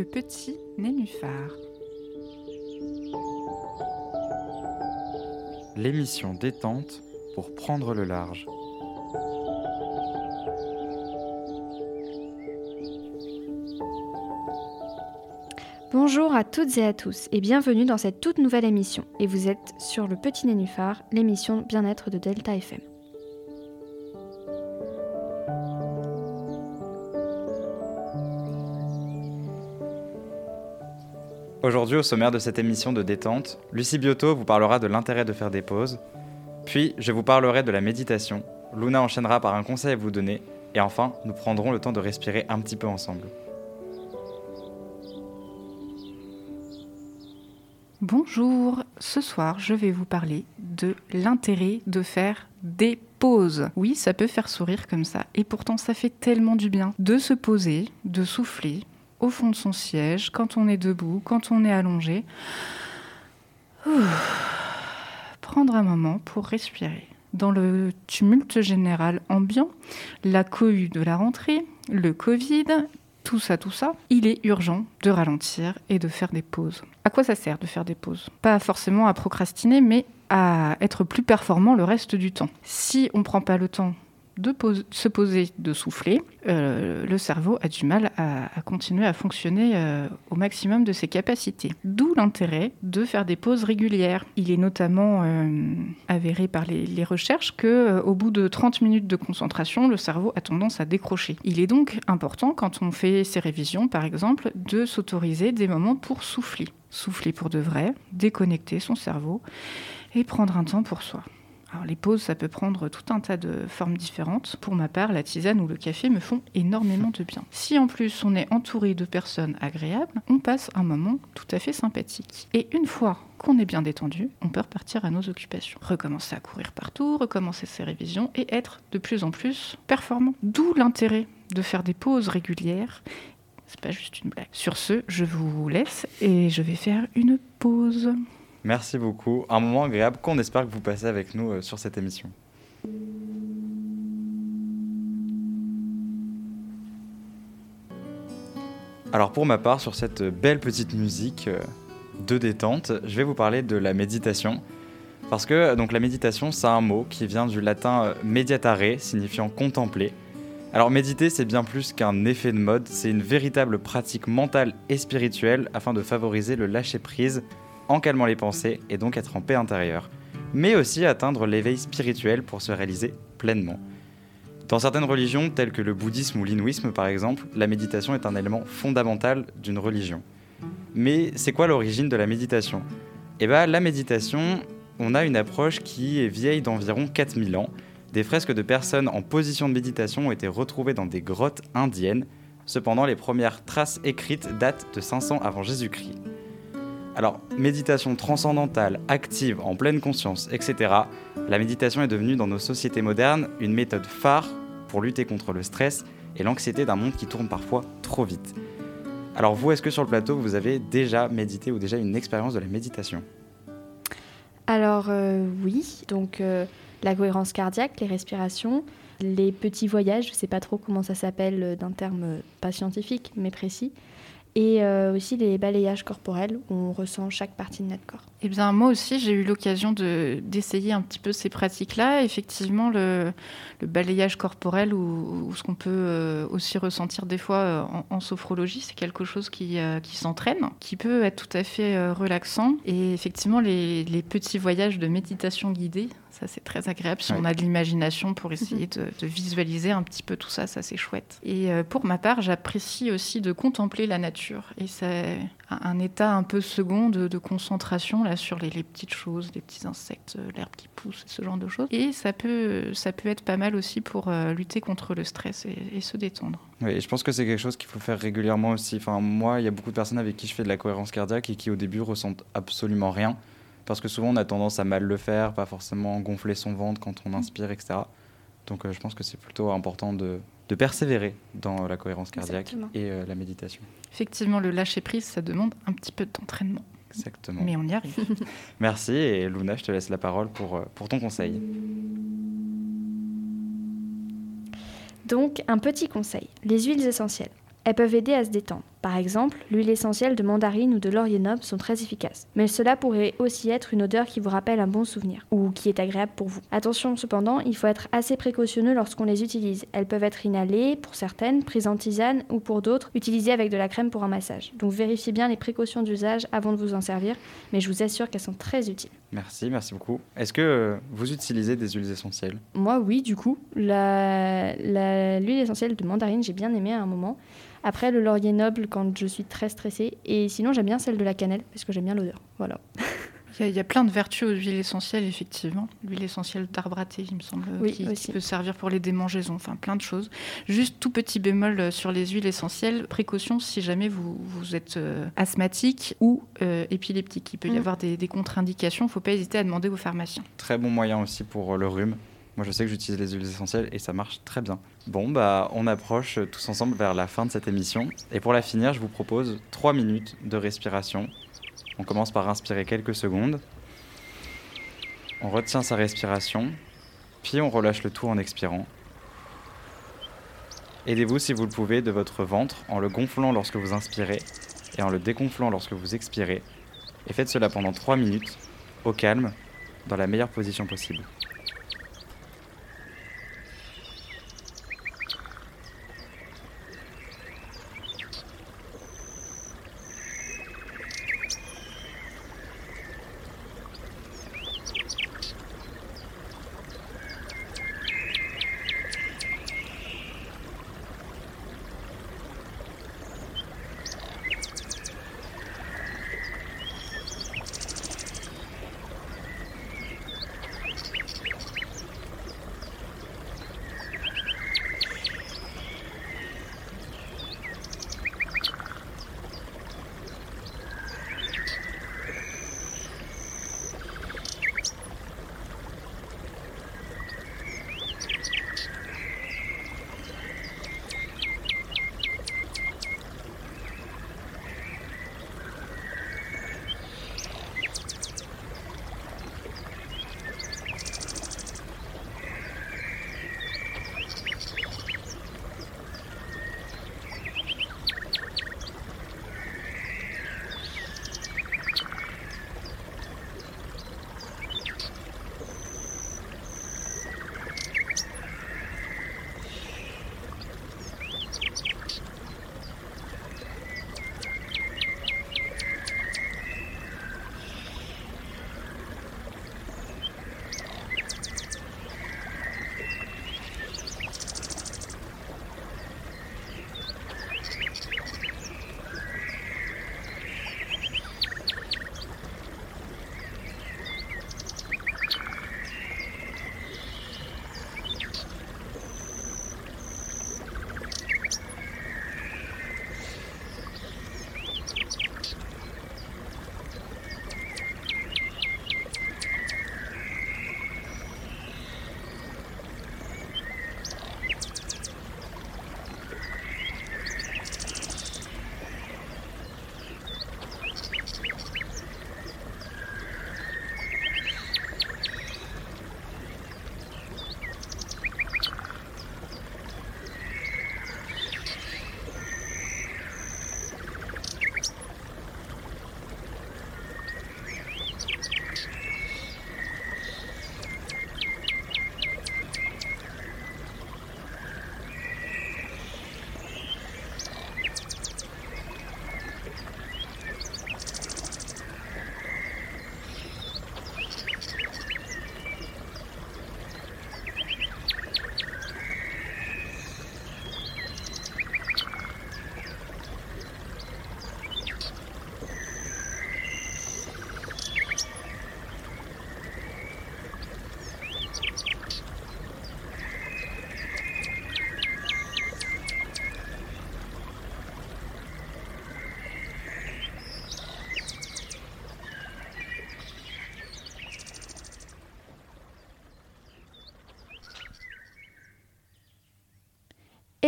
Le petit nénuphar. L'émission détente pour prendre le large. Bonjour à toutes et à tous et bienvenue dans cette toute nouvelle émission. Et vous êtes sur le Petit Nénuphar, l'émission bien-être de Delta FM. Aujourd'hui, au sommaire de cette émission de détente, Lucie Biotto vous parlera de l'intérêt de faire des pauses. Puis, je vous parlerai de la méditation. Luna enchaînera par un conseil à vous donner. Et enfin, nous prendrons le temps de respirer un petit peu ensemble. Bonjour, ce soir je vais vous parler de l'intérêt de faire des pauses. Oui, ça peut faire sourire comme ça, et pourtant ça fait tellement du bien de se poser, de souffler au fond de son siège, quand on est debout, quand on est allongé. Prendre un moment pour respirer. Dans le tumulte général ambiant, la cohue de la rentrée, le Covid, tout ça, tout ça, il est urgent de ralentir et de faire des pauses. À quoi ça sert de faire des pauses? Pas forcément à procrastiner, mais à être plus performant le reste du temps. Si on ne prend pas le temps de se poser, de souffler, euh, le cerveau a du mal à, continuer à fonctionner euh, au maximum de ses capacités. D'où l'intérêt de faire des pauses régulières. Il est notamment euh, avéré par les, recherches que au bout de 30 minutes de concentration, le cerveau a tendance à décrocher. Il est donc important quand on fait ses révisions, par exemple, de s'autoriser des moments pour souffler. Souffler pour de vrai, déconnecter son cerveau et prendre un temps pour soi. Alors les pauses, ça peut prendre tout un tas de formes différentes. Pour ma part, la tisane ou le café me font énormément de bien. Si en plus on est entouré de personnes agréables, on passe un moment tout à fait sympathique. Et une fois qu'on est bien détendu, on peut repartir à nos occupations. Recommencer à courir partout, recommencer ses révisions et être de plus en plus performant. D'où l'intérêt de faire des pauses régulières c'est pas juste une blague. Sur ce, je vous laisse et je vais faire une pause. Merci beaucoup. Un moment agréable qu'on espère que vous passez avec nous euh, sur cette émission. Alors pour ma part, sur cette belle petite musique euh, de détente, je vais vous parler de la méditation. Parce que donc la méditation, c'est un mot qui vient du latin euh, mediatare, signifiant contempler. Alors méditer, c'est bien plus qu'un effet de mode, c'est une véritable pratique mentale et spirituelle afin de favoriser le lâcher-prise en calmant les pensées et donc être en paix intérieure, mais aussi atteindre l'éveil spirituel pour se réaliser pleinement. Dans certaines religions, telles que le bouddhisme ou l'hindouisme par exemple, la méditation est un élément fondamental d'une religion. Mais c'est quoi l'origine de la méditation? Eh bien, la méditation, on a une approche qui est vieille d'environ 4000 ans. Des fresques de personnes en position de méditation ont été retrouvées dans des grottes indiennes. Cependant, les premières traces écrites datent de 500 avant Jésus-Christ. Alors, méditation transcendantale, active, en pleine conscience, etc. La méditation est devenue dans nos sociétés modernes une méthode phare pour lutter contre le stress et l'anxiété d'un monde qui tourne parfois trop vite. Alors vous, est-ce que sur le plateau, vous avez déjà médité ou déjà une expérience de la méditation? Alors euh, oui, donc euh, la cohérence cardiaque, les respirations, les petits voyages, je ne sais pas trop comment ça s'appelle euh, d'un terme pas scientifique mais précis et euh, aussi les balayages corporels où on ressent chaque partie de notre corps. Eh bien, moi aussi, j'ai eu l'occasion d'essayer un petit peu ces pratiques-là. Effectivement, le, balayage corporel ou, ce qu'on peut euh, aussi ressentir des fois euh, en, sophrologie, c'est quelque chose qui, s'entraîne, qui peut être tout à fait relaxant. Et effectivement, les petits voyages de méditation guidée, ça, c'est très agréable si on a de l'imagination pour essayer de, visualiser un petit peu tout ça. Ça, c'est chouette. Et euh, pour ma part, j'apprécie aussi de contempler la nature. Et c'est un état un peu second de, concentration là, sur les, petites choses, les petits insectes, euh, l'herbe qui pousse, ce genre de choses. Et ça peut, ça peut être pas mal aussi pour euh, lutter contre le stress et, se détendre. Oui, je pense que c'est quelque chose qu'il faut faire régulièrement aussi. Enfin, moi, il y a beaucoup de personnes avec qui je fais de la cohérence cardiaque et qui au début ressentent absolument rien parce que souvent on a tendance à mal le faire, pas forcément gonfler son ventre quand on inspire, etc. Donc euh, je pense que c'est plutôt important de, persévérer dans la cohérence cardiaque et euh, la méditation. Effectivement, le lâcher prise, ça demande un petit peu d'entraînement. Exactement. Mais on y arrive. Merci et Luna, je te laisse la parole pour, euh, pour ton conseil. Donc, un petit conseil. Les huiles essentielles. Elles peuvent aider à se détendre. Par exemple, l'huile essentielle de mandarine ou de laurier noble sont très efficaces. Mais cela pourrait aussi être une odeur qui vous rappelle un bon souvenir ou qui est agréable pour vous. Attention cependant, il faut être assez précautionneux lorsqu'on les utilise. Elles peuvent être inhalées pour certaines, prises en tisane ou pour d'autres, utilisées avec de la crème pour un massage. Donc vérifiez bien les précautions d'usage avant de vous en servir, mais je vous assure qu'elles sont très utiles. Merci, merci beaucoup. Est-ce que vous utilisez des huiles essentielles? Moi, oui, du coup. La, la- l'huile essentielle de mandarine, j'ai bien aimé à un moment. Après, le laurier noble quand je suis très stressée. Et sinon, j'aime bien celle de la cannelle parce que j'aime bien l'odeur. Voilà. Il y, a, il y a plein de vertus aux huiles essentielles, effectivement. L'huile essentielle d'arbre à thé, il me semble, Oui, qui, peut servir pour les démangeaisons, enfin plein de choses. Juste tout petit bémol euh, sur les huiles essentielles, précaution si jamais vous, vous êtes euh, asthmatique ou euh, épileptique. Il peut y Mm. avoir des, des contre-indications, il ne faut pas hésiter à demander au pharmacien. Très bon moyen aussi pour le rhume. Moi, je sais que j'utilise les huiles essentielles et ça marche très bien. Bon, bah, on approche tous ensemble vers la fin de cette émission. Et pour la finir, je vous propose 3 minutes de respiration. On commence par inspirer quelques secondes. On retient sa respiration, puis on relâche le tout en expirant. Aidez-vous si vous le pouvez de votre ventre en le gonflant lorsque vous inspirez et en le dégonflant lorsque vous expirez. Et faites cela pendant 3 minutes, au calme, dans la meilleure position possible.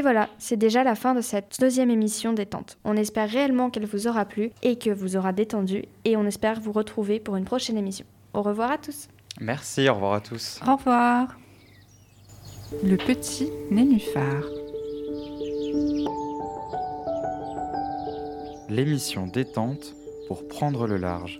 Et voilà, c'est déjà la fin de cette deuxième émission détente. On espère réellement qu'elle vous aura plu et que vous aura détendu et on espère vous retrouver pour une prochaine émission. Au revoir à tous. Merci, au revoir à tous. Au revoir. Le petit nénuphar. l'émission détente pour prendre le large.